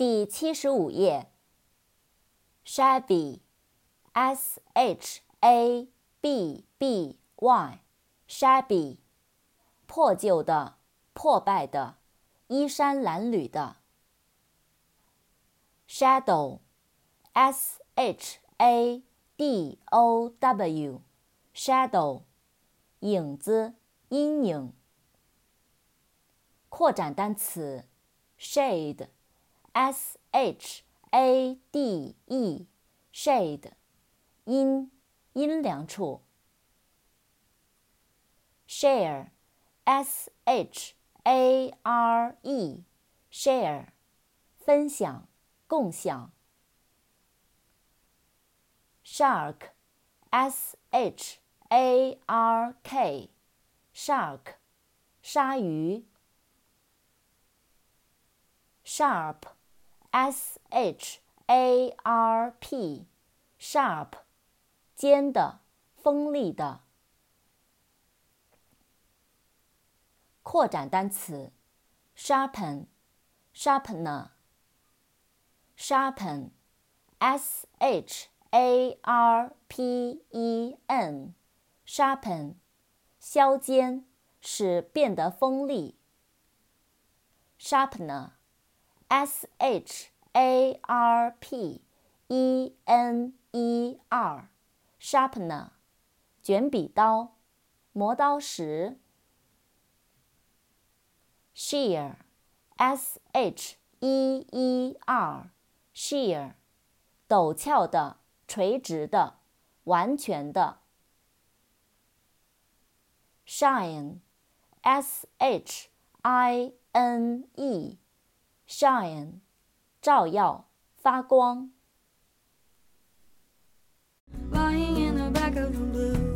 第七十五页。shabby，s h a b b y，shabby，破旧的、破败的、衣衫褴褛的。shadow，s h a d o w，shadow，影子、阴影。扩展单词，shade S H A D E，shade 阴，阴凉处。share，s h a r e，share，分享，共享。shark，s h a r k，shark，鲨鱼。sharp, s h a r p, sharp, 尖的，锋利的。扩展单词，sharpen, sharpener, sharpen, s h a r p e n, sharpen, 削尖，使变得锋利。sharpener S H A R P E N E R，sharpener，卷笔刀，磨刀石。Sheer，S H E E R，sheer，陡峭的，垂直的，完全的。Shine，S H I N E。 shine，照耀，发光。Lying in the back of the blue